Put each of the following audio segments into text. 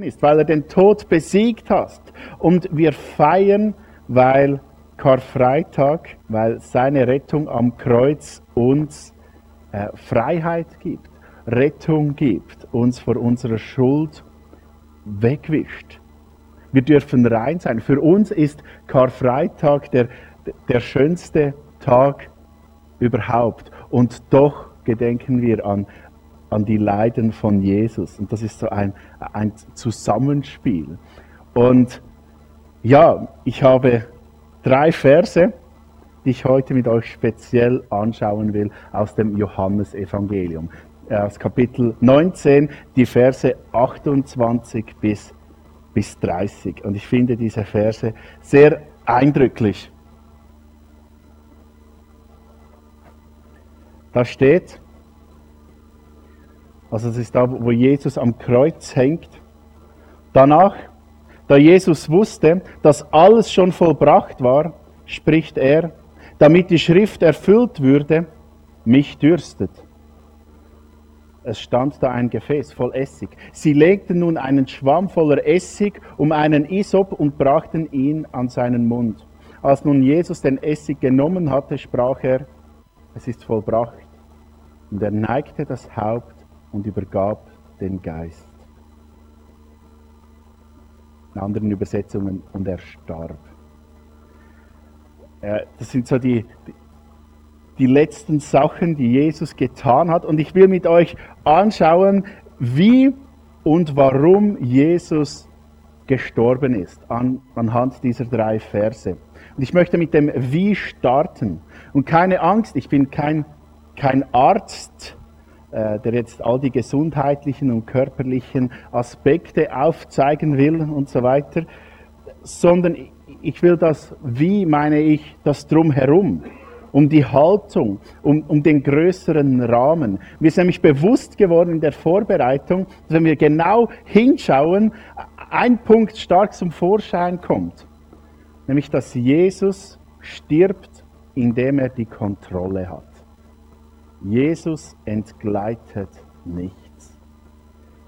ist, weil er den Tod besiegt hat. Und wir feiern, weil Karfreitag, weil seine Rettung am Kreuz uns äh, Freiheit gibt, Rettung gibt, uns vor unserer Schuld wegwischt. Wir dürfen rein sein. Für uns ist Karfreitag der, der schönste Tag überhaupt. Und doch gedenken wir an, an die Leiden von Jesus. Und das ist so ein, ein Zusammenspiel. Und ja, ich habe drei Verse, die ich heute mit euch speziell anschauen will aus dem Johannesevangelium. Aus Kapitel 19, die Verse 28 bis, bis 30. Und ich finde diese Verse sehr eindrücklich. Da steht, also es ist da, wo Jesus am Kreuz hängt. Danach, da Jesus wusste, dass alles schon vollbracht war, spricht er, damit die Schrift erfüllt würde, mich dürstet. Es stand da ein Gefäß voll Essig. Sie legten nun einen Schwamm voller Essig um einen Isop und brachten ihn an seinen Mund. Als nun Jesus den Essig genommen hatte, sprach er, es ist vollbracht. Und er neigte das Haupt und übergab den Geist. In anderen Übersetzungen, und er starb. Das sind so die, die letzten Sachen, die Jesus getan hat. Und ich will mit euch anschauen, wie und warum Jesus gestorben ist, an, anhand dieser drei Verse. Und ich möchte mit dem Wie starten. Und keine Angst, ich bin kein, kein Arzt, äh, der jetzt all die gesundheitlichen und körperlichen Aspekte aufzeigen will und so weiter, sondern ich will das, wie meine ich, das drumherum, um die Haltung, um, um den größeren Rahmen. Mir ist nämlich bewusst geworden in der Vorbereitung, dass wenn wir genau hinschauen, ein Punkt stark zum Vorschein kommt, nämlich dass Jesus stirbt, indem er die Kontrolle hat. Jesus entgleitet nichts.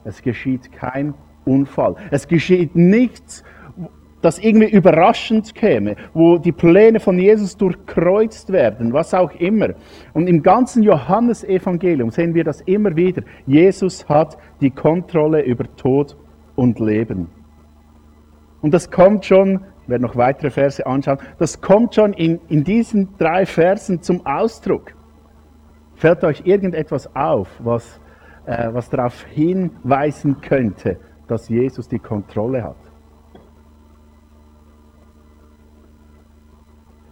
Es geschieht kein Unfall. Es geschieht nichts, das irgendwie überraschend käme, wo die Pläne von Jesus durchkreuzt werden, was auch immer. Und im ganzen Johannesevangelium sehen wir das immer wieder. Jesus hat die Kontrolle über Tod und Leben. Und das kommt schon, ich werde noch weitere Verse anschauen, das kommt schon in, in diesen drei Versen zum Ausdruck. Fällt euch irgendetwas auf, was, äh, was darauf hinweisen könnte, dass Jesus die Kontrolle hat?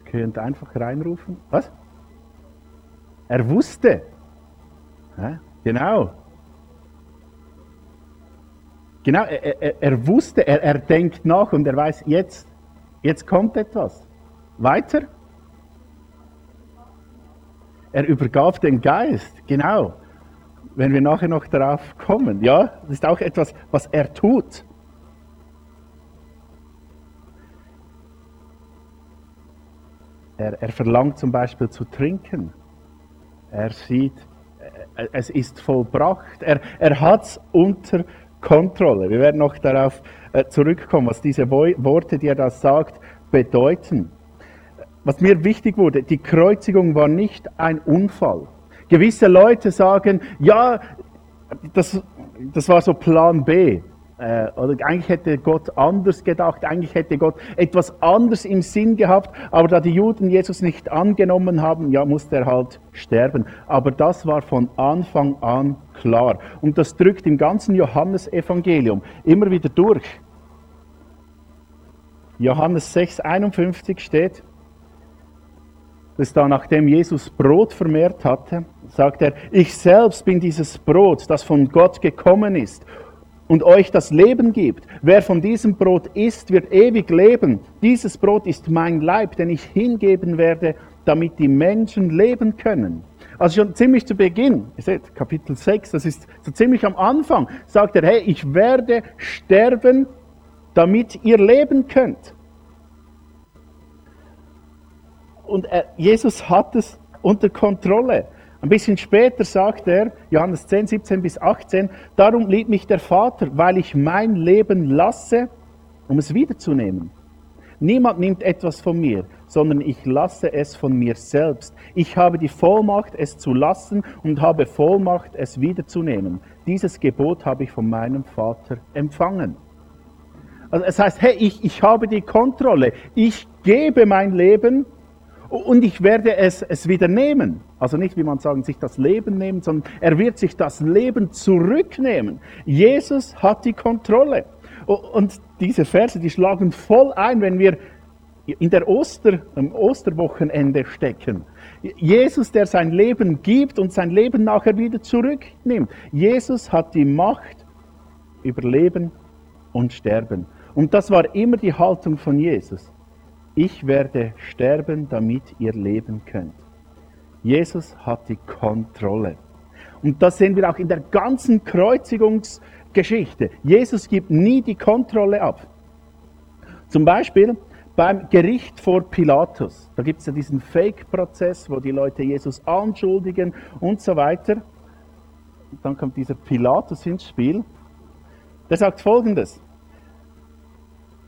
Ihr könnt einfach reinrufen. Was? Er wusste. Ja, genau. Genau, er, er, er wusste, er, er denkt nach und er weiß, jetzt, jetzt kommt etwas. Weiter? Er übergab den Geist, genau. Wenn wir nachher noch darauf kommen, ja, das ist auch etwas, was er tut. Er, er verlangt zum Beispiel zu trinken. Er sieht, äh, es ist vollbracht. Er, er hat es unter Kontrolle. Wir werden noch darauf äh, zurückkommen, was diese Worte, die er da sagt, bedeuten was mir wichtig wurde, die Kreuzigung war nicht ein Unfall. Gewisse Leute sagen, ja, das, das war so Plan B. Äh, oder eigentlich hätte Gott anders gedacht, eigentlich hätte Gott etwas anders im Sinn gehabt, aber da die Juden Jesus nicht angenommen haben, ja, musste er halt sterben. Aber das war von Anfang an klar. Und das drückt im ganzen Johannesevangelium immer wieder durch. Johannes 6, 51 steht, dass da nachdem Jesus Brot vermehrt hatte, sagt er, ich selbst bin dieses Brot, das von Gott gekommen ist und euch das Leben gibt. Wer von diesem Brot isst, wird ewig leben. Dieses Brot ist mein Leib, den ich hingeben werde, damit die Menschen leben können. Also schon ziemlich zu Beginn, ihr seht, Kapitel 6, das ist so ziemlich am Anfang, sagt er, hey, ich werde sterben, damit ihr leben könnt. Und er, Jesus hat es unter Kontrolle. Ein bisschen später sagt er, Johannes 10, 17 bis 18, darum liebt mich der Vater, weil ich mein Leben lasse, um es wiederzunehmen. Niemand nimmt etwas von mir, sondern ich lasse es von mir selbst. Ich habe die Vollmacht, es zu lassen und habe Vollmacht, es wiederzunehmen. Dieses Gebot habe ich von meinem Vater empfangen. Also es heißt, hey, ich, ich habe die Kontrolle. Ich gebe mein Leben und ich werde es, es wieder nehmen. Also nicht, wie man sagen, sich das Leben nehmen, sondern er wird sich das Leben zurücknehmen. Jesus hat die Kontrolle. Und diese Verse, die schlagen voll ein, wenn wir in der Oster, im Osterwochenende stecken. Jesus, der sein Leben gibt und sein Leben nachher wieder zurücknimmt. Jesus hat die Macht über Leben und Sterben. Und das war immer die Haltung von Jesus ich werde sterben, damit ihr leben könnt. Jesus hat die Kontrolle. Und das sehen wir auch in der ganzen Kreuzigungsgeschichte. Jesus gibt nie die Kontrolle ab. Zum Beispiel beim Gericht vor Pilatus. Da gibt es ja diesen Fake-Prozess, wo die Leute Jesus anschuldigen und so weiter. Und dann kommt dieser Pilatus ins Spiel. Der sagt folgendes.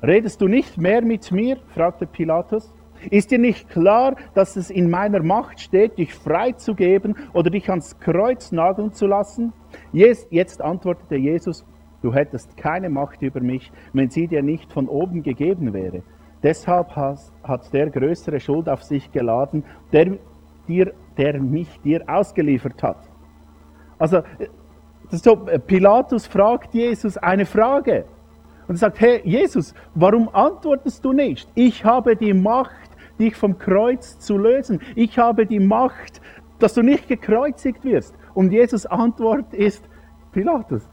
Redest du nicht mehr mit mir? fragte Pilatus. Ist dir nicht klar, dass es in meiner Macht steht, dich freizugeben oder dich ans Kreuz nageln zu lassen? Jetzt antwortete Jesus, du hättest keine Macht über mich, wenn sie dir nicht von oben gegeben wäre. Deshalb hat der größere Schuld auf sich geladen, der, dir, der mich dir ausgeliefert hat. Also, so, Pilatus fragt Jesus eine Frage und sagt, hey Jesus, warum antwortest du nicht? Ich habe die Macht, dich vom Kreuz zu lösen. Ich habe die Macht, dass du nicht gekreuzigt wirst. Und Jesus Antwort ist, Pilatus,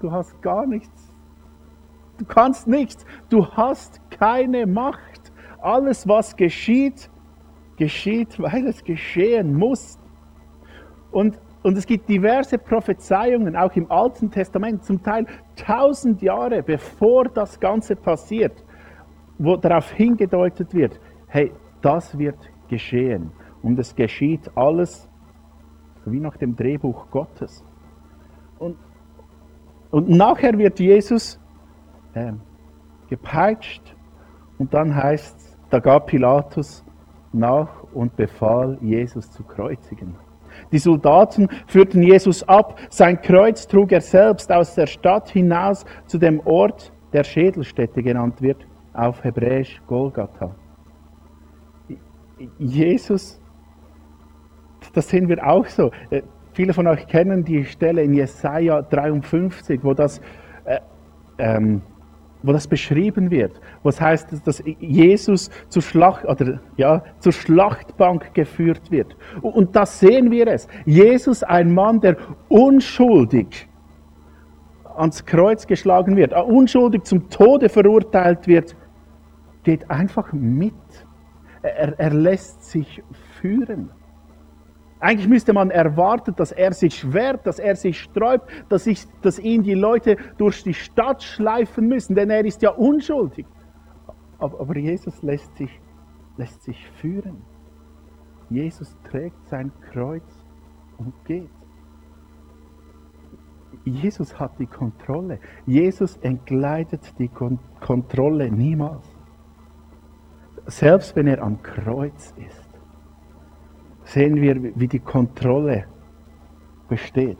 du hast gar nichts. Du kannst nichts. Du hast keine Macht. Alles, was geschieht, geschieht, weil es geschehen muss. Und und es gibt diverse Prophezeiungen, auch im Alten Testament, zum Teil tausend Jahre bevor das Ganze passiert, wo darauf hingedeutet wird, hey, das wird geschehen. Und es geschieht alles wie nach dem Drehbuch Gottes. Und, und nachher wird Jesus äh, gepeitscht und dann heißt es, da gab Pilatus nach und befahl, Jesus zu kreuzigen. Die Soldaten führten Jesus ab. Sein Kreuz trug er selbst aus der Stadt hinaus zu dem Ort, der Schädelstätte genannt wird, auf Hebräisch Golgatha. Jesus, das sehen wir auch so. Äh, viele von euch kennen die Stelle in Jesaja 53, wo das äh, ähm, wo das beschrieben wird, wo es heißt, dass Jesus zur, Schlacht, oder, ja, zur Schlachtbank geführt wird. Und da sehen wir es. Jesus, ein Mann, der unschuldig ans Kreuz geschlagen wird, äh, unschuldig zum Tode verurteilt wird, geht einfach mit. Er, er lässt sich führen. Eigentlich müsste man erwarten, dass er sich wehrt, dass er sich sträubt, dass, ich, dass ihn die Leute durch die Stadt schleifen müssen, denn er ist ja unschuldig. Aber, Jesus lässt sich, lässt sich führen. Jesus trägt sein Kreuz und geht. Jesus hat die Kontrolle. Jesus entgleitet die Kon Kontrolle niemals. Selbst wenn er am Kreuz ist sehen wir, wie die Kontrolle besteht.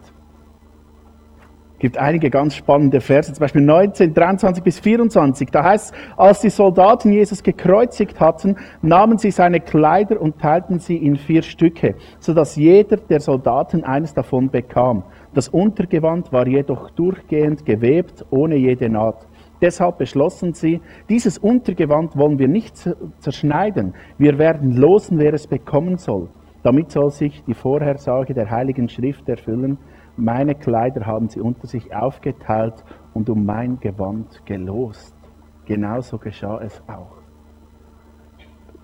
Es gibt einige ganz spannende Verse, zum Beispiel 19, 23 bis 24. Da heißt es, als die Soldaten Jesus gekreuzigt hatten, nahmen sie seine Kleider und teilten sie in vier Stücke, sodass jeder der Soldaten eines davon bekam. Das Untergewand war jedoch durchgehend gewebt, ohne jede Naht. Deshalb beschlossen sie, dieses Untergewand wollen wir nicht zerschneiden, wir werden losen, wer es bekommen soll. Damit soll sich die Vorhersage der Heiligen Schrift erfüllen. Meine Kleider haben sie unter sich aufgeteilt und um mein Gewand gelost. Genauso geschah es auch.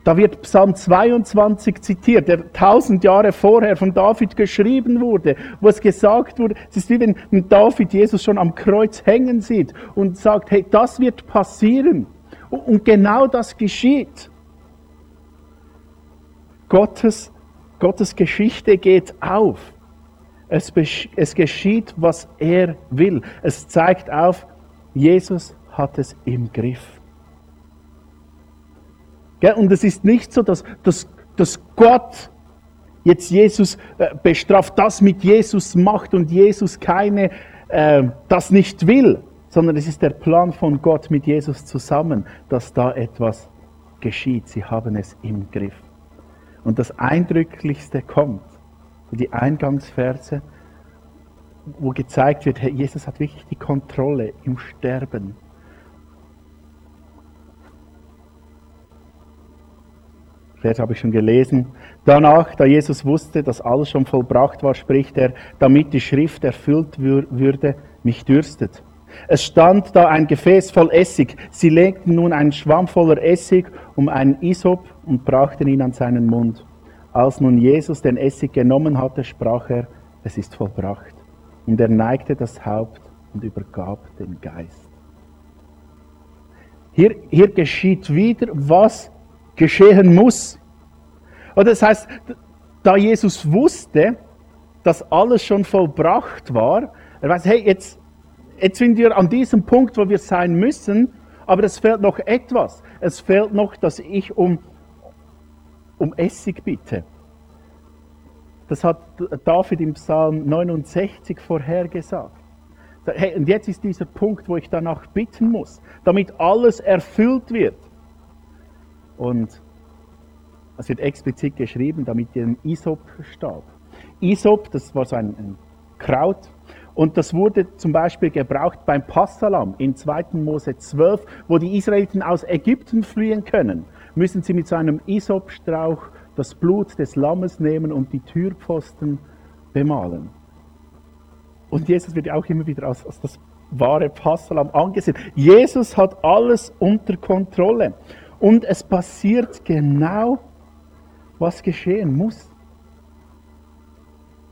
Da wird Psalm 22 zitiert, der tausend Jahre vorher von David geschrieben wurde, wo es gesagt wurde, es ist wie wenn David Jesus schon am Kreuz hängen sieht und sagt, hey, das wird passieren. Und genau das geschieht. Gottes Gottes Geschichte geht auf. Es, es geschieht, was er will. Es zeigt auf, Jesus hat es im Griff. Und es ist nicht so, dass, dass, dass Gott jetzt Jesus äh, bestraft, das mit Jesus macht und Jesus keine, äh, das nicht will, sondern es ist der Plan von Gott mit Jesus zusammen, dass da etwas geschieht. Sie haben es im Griff. Und das Eindrücklichste kommt, die Eingangsverse, wo gezeigt wird, hey, Jesus hat wirklich die Kontrolle im Sterben. Vers habe ich schon gelesen. Danach, da Jesus wusste, dass alles schon vollbracht war, spricht er, damit die Schrift erfüllt würde, mich dürstet. Es stand da ein Gefäß voll Essig. Sie legten nun einen Schwamm voller Essig um einen Isop und brachten ihn an seinen Mund. Als nun Jesus den Essig genommen hatte, sprach er, es ist vollbracht. Und er neigte das Haupt und übergab den Geist. Hier, hier geschieht wieder, was geschehen muss. Oder das heißt, da Jesus wusste, dass alles schon vollbracht war, er weiß, hey, jetzt, jetzt sind wir an diesem Punkt, wo wir sein müssen, aber es fehlt noch etwas. Es fehlt noch, dass ich um, um Essig bitte. Das hat David im Psalm 69 vorhergesagt. Hey, und jetzt ist dieser Punkt, wo ich danach bitten muss, damit alles erfüllt wird. Und es wird explizit geschrieben, damit ihr einen Isop-Stab. Isop, das war so ein, ein Kraut, und das wurde zum Beispiel gebraucht beim Passalam in 2. Mose 12, wo die Israeliten aus Ägypten fliehen können. Müssen sie mit so einem Isopstrauch das Blut des Lammes nehmen und die Türpfosten bemalen. Und Jesus wird auch immer wieder als, als das wahre Passalam angesehen. Jesus hat alles unter Kontrolle. Und es passiert genau, was geschehen muss.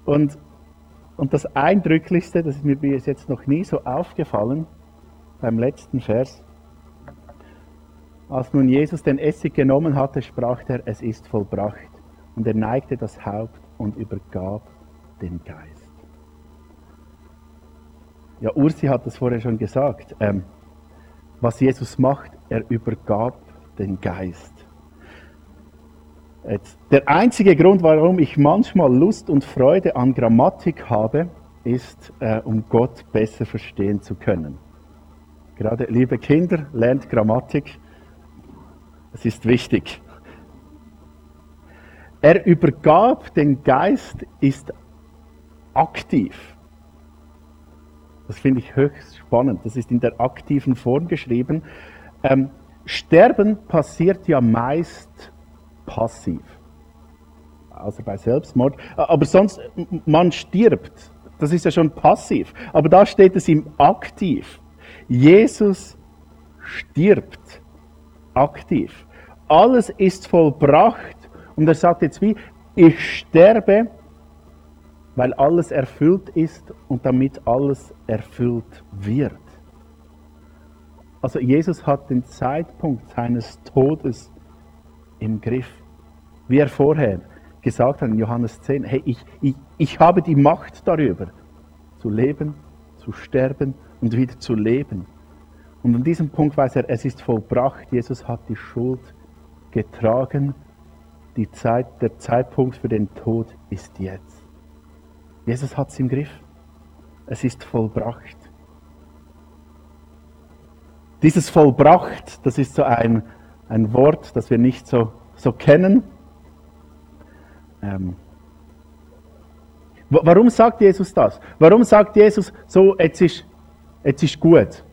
Und und das Eindrücklichste, das ist mir bis jetzt noch nie so aufgefallen, beim letzten Vers, als nun Jesus den Essig genommen hatte, sprach er, es ist vollbracht. Und er neigte das Haupt und übergab den Geist. Ja, Ursi hat das vorher schon gesagt. Ähm, was Jesus macht, er übergab den Geist. Der einzige Grund, warum ich manchmal Lust und Freude an Grammatik habe, ist, äh, um Gott besser verstehen zu können. Gerade liebe Kinder, lernt Grammatik. Es ist wichtig. Er übergab den Geist, ist aktiv. Das finde ich höchst spannend. Das ist in der aktiven Form geschrieben. Ähm, Sterben passiert ja meist passiv. Außer bei Selbstmord. Aber sonst, man stirbt. Das ist ja schon passiv. Aber da steht es im Aktiv. Jesus stirbt aktiv. Alles ist vollbracht. Und er sagt jetzt wie, ich sterbe, weil alles erfüllt ist und damit alles erfüllt wird. Also Jesus hat den Zeitpunkt seines Todes im Griff. Wie er vorher gesagt hat in Johannes 10, hey, ich, ich, ich habe die Macht darüber, zu leben, zu sterben und wieder zu leben. Und an diesem Punkt weiß er, es ist vollbracht. Jesus hat die Schuld getragen. Die Zeit, der Zeitpunkt für den Tod ist jetzt. Jesus hat es im Griff. Es ist vollbracht. Dieses vollbracht, das ist so ein, ein Wort, das wir nicht so, so kennen. Ähm, warum sagt Jesus das? Warum sagt Jesus so, jetzt ist, jetzt ist gut?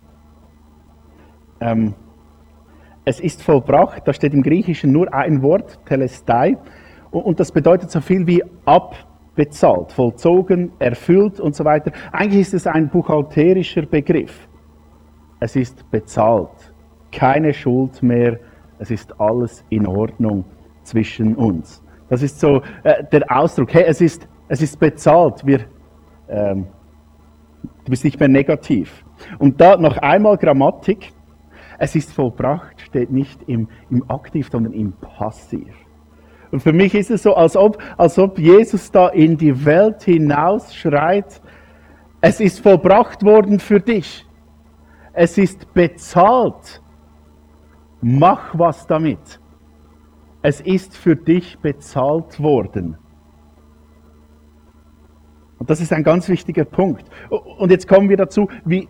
Ähm, es ist vollbracht, da steht im Griechischen nur ein Wort, telestai, und, das bedeutet so viel wie abbezahlt, vollzogen, erfüllt und so weiter. Eigentlich ist es ein buchhalterischer Begriff. Es ist bezahlt, keine Schuld mehr es ist alles in Ordnung zwischen uns. Das ist so äh, der Ausdruck, hey, es ist, es ist bezahlt, wir, ähm, du bist nicht mehr negativ. Und da noch einmal Grammatik, es ist vollbracht, steht nicht im, im Aktiv, sondern im Passiv. Und für mich ist es so, als ob, als ob Jesus da in die Welt hinaus schreit, es ist vollbracht worden für dich. Es ist bezahlt. Mach was damit. Es ist für dich bezahlt worden. Und das ist ein ganz wichtiger Punkt. Und jetzt kommen wir dazu, wie,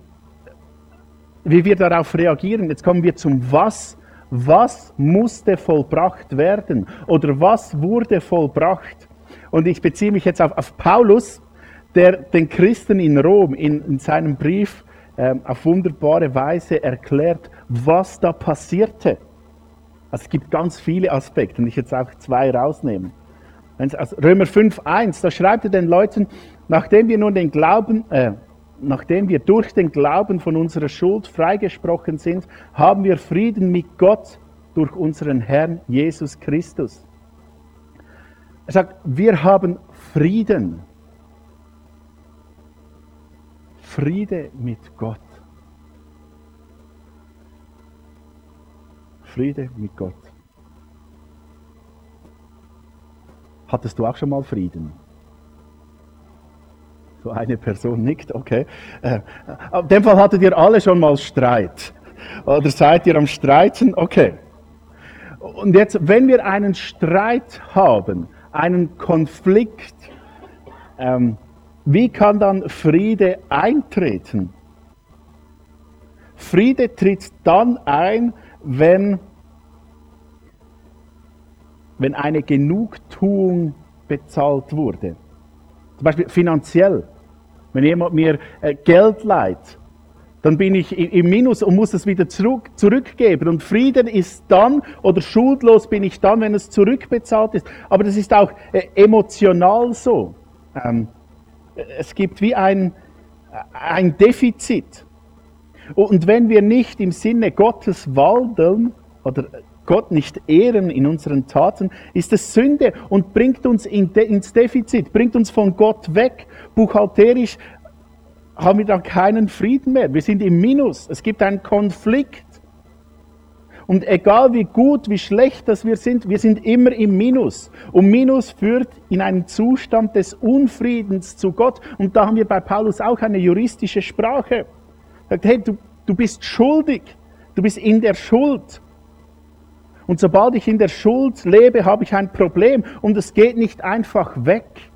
wie wir darauf reagieren. Jetzt kommen wir zum Was. Was musste vollbracht werden? Oder was wurde vollbracht? Und ich beziehe mich jetzt auf, auf Paulus, der den Christen in Rom in, in seinem Brief ähm, auf wunderbare Weise erklärt, was da passierte. Also es gibt ganz viele Aspekte und ich jetzt auch zwei rausnehmen. Also Römer 5,1, da schreibt er den Leuten, nachdem wir nun den Glauben, äh, nachdem wir durch den Glauben von unserer Schuld freigesprochen sind, haben wir Frieden mit Gott durch unseren Herrn Jesus Christus. Er sagt, wir haben Frieden. Friede mit Gott. Friede mit Gott. Hattest du auch schon mal Frieden? So eine Person nickt, okay. Äh, in dem Fall hattet ihr alle schon mal Streit. Oder seid ihr am Streiten? Okay. Und jetzt, wenn wir einen Streit haben, einen Konflikt, ähm, wie kann dann Friede eintreten? Friede tritt dann ein, wenn, wenn eine Genugtuung bezahlt wurde. Zum Beispiel finanziell. Wenn jemand mir äh, Geld leiht, dann bin ich im Minus und muss es wieder zurück, zurückgeben. Und Frieden ist dann, oder schuldlos bin ich dann, wenn es zurückbezahlt ist. Aber das ist auch äh, emotional so. Ähm, es gibt wie ein, ein Defizit. Und wenn wir nicht im Sinne Gottes wandeln oder Gott nicht ehren in unseren Taten, ist es Sünde und bringt uns ins Defizit, bringt uns von Gott weg. Buchhalterisch haben wir dann keinen Frieden mehr. Wir sind im Minus. Es gibt einen Konflikt. Und egal wie gut, wie schlecht das wir sind, wir sind immer im Minus. Und Minus führt in einen Zustand des Unfriedens zu Gott. Und da haben wir bei Paulus auch eine juristische Sprache. Sagt, hey, du, du bist schuldig. Du bist in der Schuld. Und sobald ich in der Schuld lebe, habe ich ein Problem und es geht nicht einfach weg.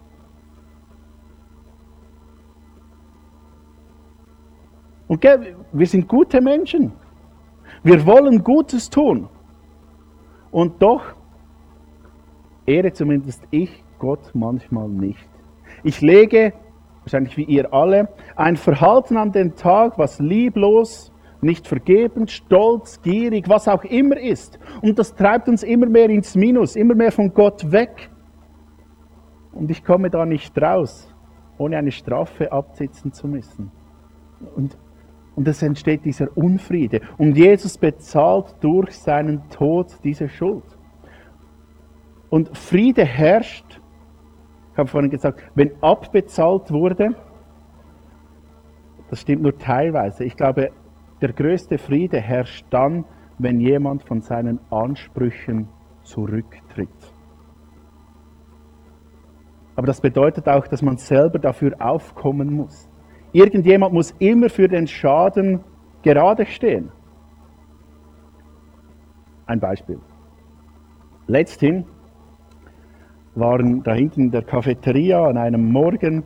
Und gell, wir sind gute Menschen. Wir wollen Gutes tun. Und doch ehre zumindest ich Gott manchmal nicht. Ich lege, wahrscheinlich wie ihr alle, ein Verhalten an den Tag, was lieblos, nicht vergebend, stolz, gierig, was auch immer ist. Und das treibt uns immer mehr ins Minus, immer mehr von Gott weg. Und ich komme da nicht raus, ohne eine Strafe absitzen zu müssen. Und, und es entsteht dieser Unfriede. Und Jesus bezahlt durch seinen Tod diese Schuld. Und Friede herrscht, ich habe vorhin gesagt, wenn abbezahlt wurde, das stimmt nur teilweise. Ich glaube, der größte Friede herrscht dann, wenn jemand von seinen Ansprüchen zurücktritt. Aber das bedeutet auch, dass man selber dafür aufkommen muss. Irgendjemand muss immer für den Schaden gerade stehen. Ein Beispiel. Letzthin waren da hinten in der Cafeteria an einem Morgen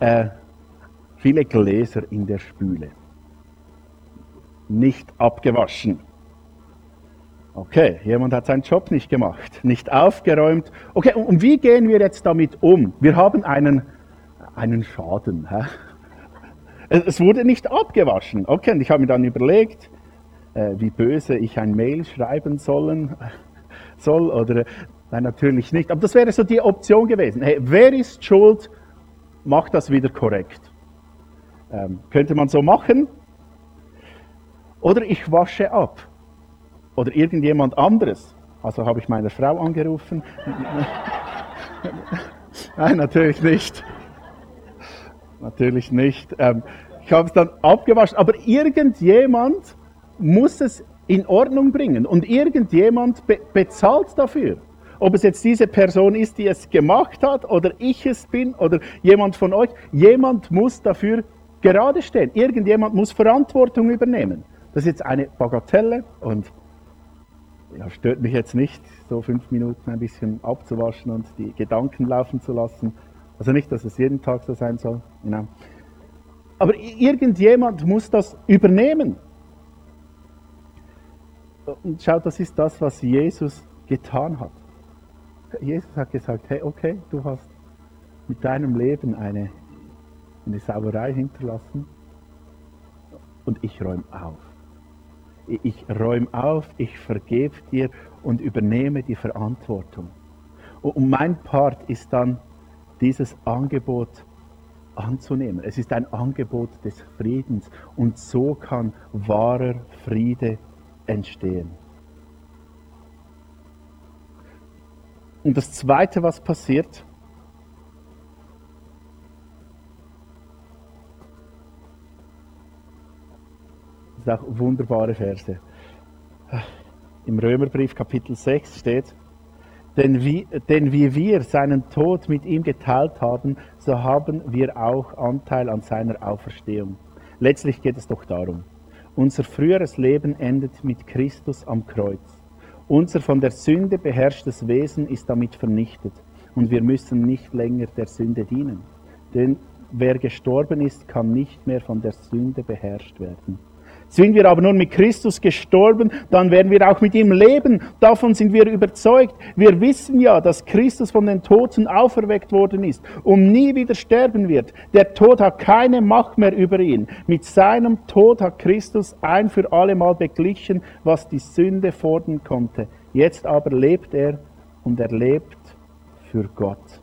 äh, viele Gläser in der Spüle nicht abgewaschen. Okay, jemand hat seinen Job nicht gemacht, nicht aufgeräumt. Okay, und wie gehen wir jetzt damit um? Wir haben einen, einen Schaden. Hä? Es wurde nicht abgewaschen. Okay, und ich habe mir dann überlegt, äh, wie böse ich ein Mail schreiben sollen, soll oder nein, natürlich nicht. Aber das wäre so die Option gewesen. Hey, wer ist schuld? Macht das wieder korrekt. Ähm, könnte man so machen? Oder ich wasche ab. Oder irgendjemand anderes. Also habe ich meine Frau angerufen. Nein, natürlich nicht. Natürlich nicht. Ähm, ich habe es dann abgewaschen. Aber irgendjemand muss es in Ordnung bringen. Und irgendjemand be bezahlt dafür. Ob es jetzt diese Person ist, die es gemacht hat, oder ich es bin, oder jemand von euch, jemand muss dafür gerade stehen. Irgendjemand muss Verantwortung übernehmen. Das ist jetzt eine Bagatelle und ja, stört mich jetzt nicht, so fünf Minuten ein bisschen abzuwaschen und die Gedanken laufen zu lassen. Also nicht, dass es jeden Tag so sein soll. Genau. Aber irgendjemand muss das übernehmen. Und schaut, das ist das, was Jesus getan hat. Jesus hat gesagt, hey, okay, du hast mit deinem Leben eine, eine Sauerei hinterlassen und ich räume auf ich räume auf, ich vergebe dir und übernehme die Verantwortung. Und mein Part ist dann, dieses Angebot anzunehmen. Es ist ein Angebot des Friedens und so kann wahrer Friede entstehen. Und das Zweite, was passiert, sind auch wunderbare Verse. Im Römerbrief Kapitel 6 steht, denn wie, denn wie wir seinen Tod mit ihm geteilt haben, so haben wir auch Anteil an seiner Auferstehung. Letztlich geht es doch darum. Unser früheres Leben endet mit Christus am Kreuz. Unser von der Sünde beherrschtes Wesen ist damit vernichtet und wir müssen nicht länger der Sünde dienen. Denn wer gestorben ist, kann nicht mehr von der Sünde beherrscht werden. Sind wir aber nun mit Christus gestorben, dann werden wir auch mit ihm leben. Davon sind wir überzeugt. Wir wissen ja, dass Christus von den Toten auferweckt worden ist und nie wieder sterben wird. Der Tod hat keine Macht mehr über ihn. Mit seinem Tod hat Christus ein für alle Mal beglichen, was die Sünde fordern konnte. Jetzt aber lebt er und er lebt für Gott.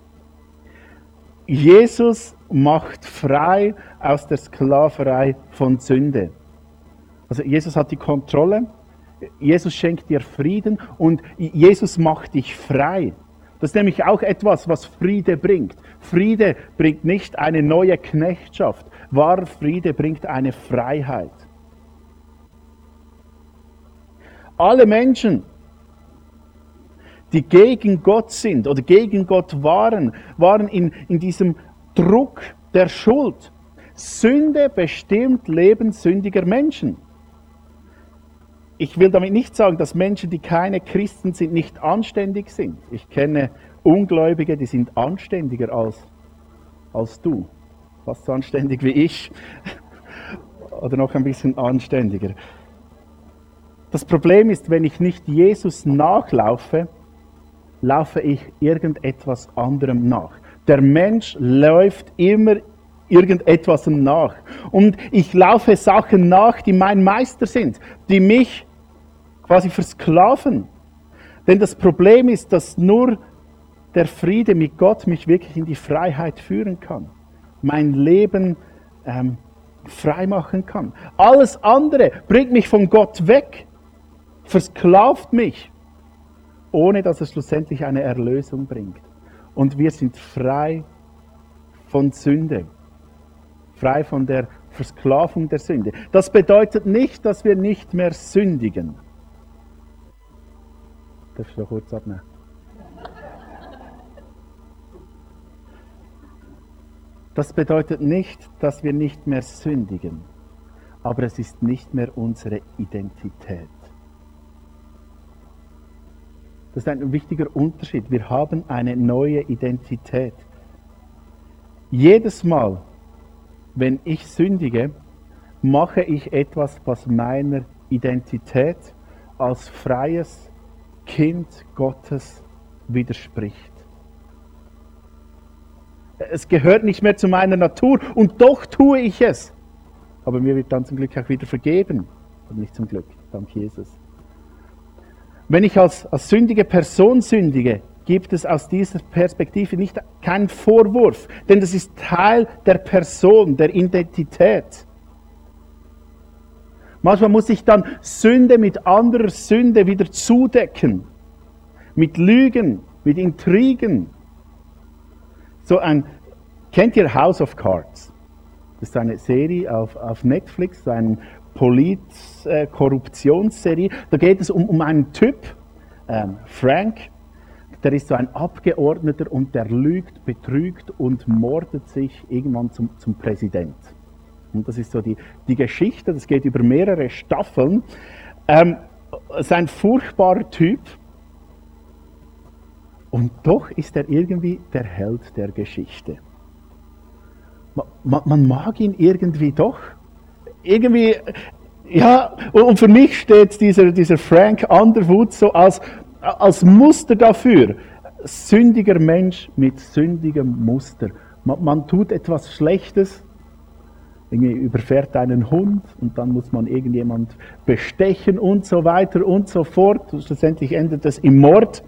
Jesus macht frei aus der Sklaverei von Sünde. Also Jesus hat die Kontrolle, Jesus schenkt dir Frieden und Jesus macht dich frei. Das ist nämlich auch etwas, was Friede bringt. Friede bringt nicht eine neue Knechtschaft. Wahrer Friede bringt eine Freiheit. Alle Menschen, die gegen Gott sind oder gegen Gott waren, waren in, in diesem Druck der Schuld. Sünde bestimmt Leben sündiger Menschen. Ich will damit nicht sagen, dass Menschen, die keine Christen sind, nicht anständig sind. Ich kenne Ungläubige, die sind anständiger als, als du. Fast so anständig wie ich. Oder noch ein bisschen anständiger. Das Problem ist, wenn ich nicht Jesus nachlaufe, laufe ich irgendetwas anderem nach. Der Mensch läuft immer irgendetwas nach. Und ich laufe Sachen nach, die mein Meister sind, die mich quasi versklaven. Denn das Problem ist, dass nur der Friede mit Gott mich wirklich in die Freiheit führen kann. Mein Leben ähm, frei machen kann. Alles andere bringt mich von Gott weg, versklavt mich, ohne dass es schlussendlich eine Erlösung bringt. Und wir sind frei von Sünde, frei von der Versklavung der Sünde. Das bedeutet nicht, dass wir nicht mehr sündigen. Darfst du kurz abnehmen? Das bedeutet nicht, dass wir nicht mehr sündigen, aber es ist nicht mehr unsere Identität. Das ist ein wichtiger Unterschied. Wir haben eine neue Identität. Jedes Mal, wenn ich sündige, mache ich etwas, was meiner Identität als freies Kind Gottes widerspricht. Es gehört nicht mehr zu meiner Natur und doch tue ich es. Aber mir wird dann zum Glück auch wieder vergeben. Aber nicht zum Glück, dank Jesus. Wenn ich als, als sündige Person sündige, gibt es aus dieser Perspektive nicht keinen Vorwurf, denn das ist Teil der Person, der Identität. Manchmal muss ich dann Sünde mit anderer Sünde wieder zudecken. Mit Lügen, mit Intrigen. So ein, kennt ihr House of Cards? Das ist eine Serie auf, auf Netflix, eine Polit-Korruptionsserie. Da geht es um, um einen Typ, ähm, Frank, der ist so ein Abgeordneter und der lügt, betrügt und mordet sich irgendwann zum, zum Präsident. Und das ist so die, die Geschichte, das geht über mehrere Staffeln. Ähm, ist ein furchtbarer Typ. Und doch ist er irgendwie der Held der Geschichte. Man, man mag ihn irgendwie doch. Irgendwie, ja, und für mich steht dieser, dieser Frank Underwood so als, als Muster dafür. Sündiger Mensch mit sündigem Muster. Man, man tut etwas Schlechtes, irgendwie überfährt einen Hund und dann muss man irgendjemand bestechen und so weiter und so fort. Schlussendlich endet es im Mord.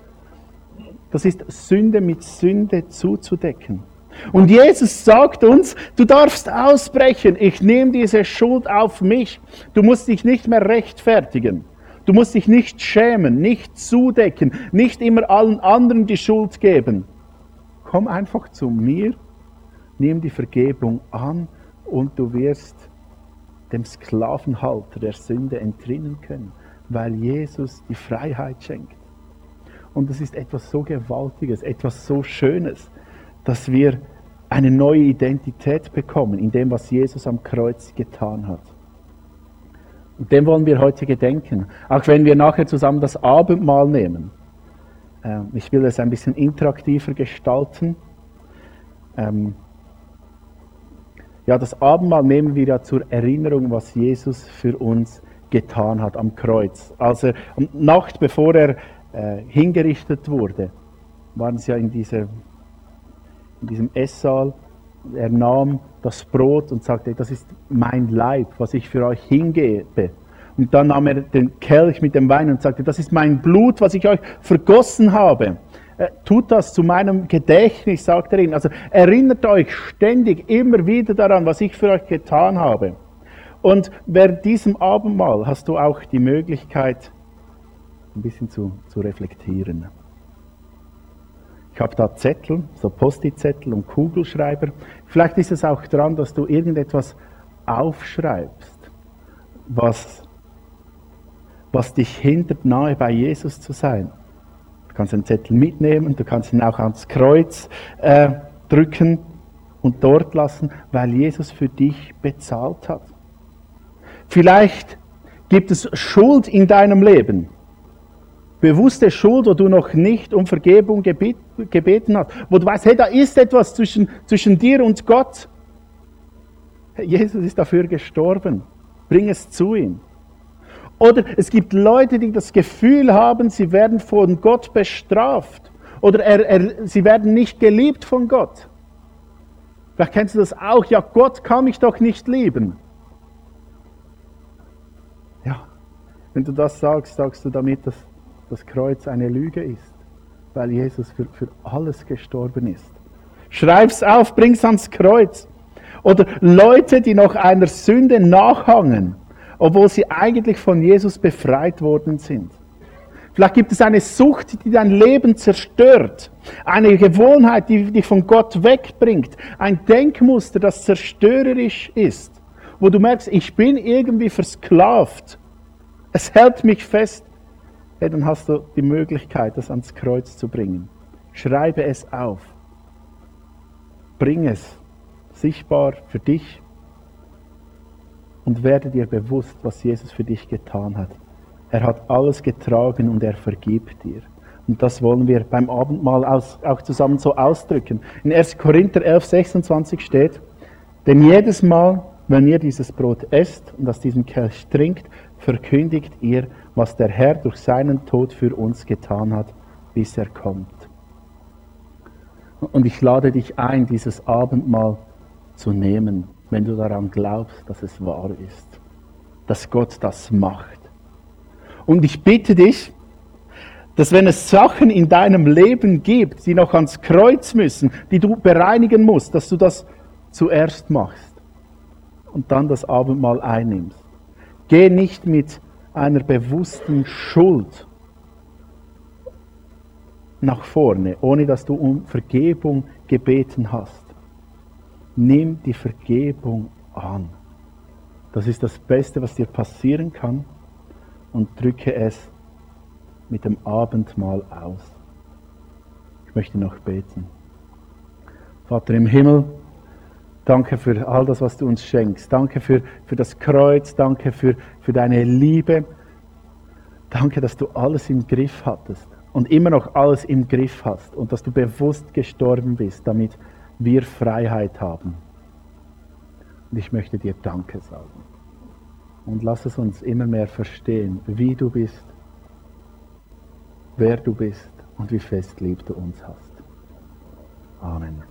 Das ist Sünde mit Sünde zuzudecken. Und Jesus sagt uns, du darfst ausbrechen, ich nehme diese Schuld auf mich. Du musst dich nicht mehr rechtfertigen. Du musst dich nicht schämen, nicht zudecken, nicht immer allen anderen die Schuld geben. Komm einfach zu mir, nimm die Vergebung an und du wirst dem Sklavenhalter der Sünde entrinnen können, weil Jesus die Freiheit schenkt. Und das ist etwas so Gewaltiges, etwas so Schönes, dass wir eine neue Identität bekommen in dem, was Jesus am Kreuz getan hat. Und dem wollen wir heute gedenken, auch wenn wir nachher zusammen das Abendmahl nehmen. Ähm, ich will es ein bisschen interaktiver gestalten. Ja, das Abendmahl nehmen wir ja zur Erinnerung, was Jesus für uns getan hat am Kreuz. Als er Nacht bevor er äh, hingerichtet wurde, waren sie ja in, dieser, in diesem Esssaal. Er nahm das Brot und sagte, das ist mein Leib, was ich für euch hingebe. Und dann nahm er den Kelch mit dem Wein und sagte, das ist mein Blut, was ich euch vergossen habe. Äh, tut das zu meinem Gedächtnis, sagt er ihnen. Also erinnert euch ständig immer wieder daran, was ich für euch getan habe. Und während diesem Abendmahl hast du auch die Möglichkeit, ein bisschen zu, zu reflektieren. Ich habe da Zettel, so Post-it-Zettel und Kugelschreiber. Vielleicht ist es auch dran, dass du irgendetwas aufschreibst, was, was dich hindert, nahe bei Jesus zu sein. Du kannst den Zettel mitnehmen, du kannst ihn auch ans Kreuz äh, drücken und dort lassen, weil Jesus für dich bezahlt hat. Vielleicht gibt es Schuld in deinem Leben. Bewusste Schuld, wo du noch nicht um Vergebung gebeten hast. Wo du weißt, hey, da ist etwas zwischen, zwischen dir und Gott. Jesus ist dafür gestorben. Bring es zu ihm. Oder es gibt Leute, die das Gefühl haben, sie werden von Gott bestraft. Oder er, er, sie werden nicht geliebt von Gott. Vielleicht kennst du das auch. Ja, Gott kann mich doch nicht lieben. Ja, wenn du das sagst, sagst du damit, dass das Kreuz eine Lüge ist, weil Jesus für, für alles gestorben ist. Schreib's auf, bring's ans Kreuz. Oder Leute, die noch einer Sünde nachhangen obwohl sie eigentlich von Jesus befreit worden sind. Vielleicht gibt es eine Sucht, die dein Leben zerstört. Eine Gewohnheit, die dich von Gott wegbringt. Ein Denkmuster, das zerstörerisch ist. Wo du merkst, ich bin irgendwie versklavt. Es hält mich fest. Hey, dann hast du die Möglichkeit, das ans Kreuz zu bringen. Schreibe es auf. Bring es sichtbar für dich und werde dir bewusst, was Jesus für dich getan hat. Er hat alles getragen und er vergibt dir. Und das wollen wir beim Abendmahl auch zusammen so ausdrücken. In 1. Korinther 11, 26 steht, denn jedes Mal, wenn ihr dieses Brot esst und aus diesem Kelch trinkt, verkündigt ihr, was der Herr durch seinen Tod für uns getan hat, bis er kommt. Und ich lade dich ein, dieses Abendmahl zu nehmen wenn du daran glaubst, dass es wahr ist, dass Gott das macht. Und ich bitte dich, dass wenn es Sachen in deinem Leben gibt, die noch ans Kreuz müssen, die du bereinigen musst, dass du das zuerst machst und dann das Abendmahl einnimmst. Geh nicht mit einer bewussten Schuld nach vorne, ohne dass du um Vergebung gebeten hast. Nimm die Vergebung an. Das ist das Beste, was dir passieren kann. Und drücke es mit dem Abendmahl aus. Ich möchte noch beten. Vater im Himmel, danke für all das, was du uns schenkst. Danke für, für das Kreuz, danke für, für deine Liebe. Danke, dass du alles im Griff hattest und immer noch alles im Griff hast und dass du bewusst gestorben bist, damit wir Freiheit haben. Und ich möchte dir Danke sagen. Und lass es uns immer mehr verstehen, wie du bist, wer du bist und wie fest lieb du uns hast. Amen.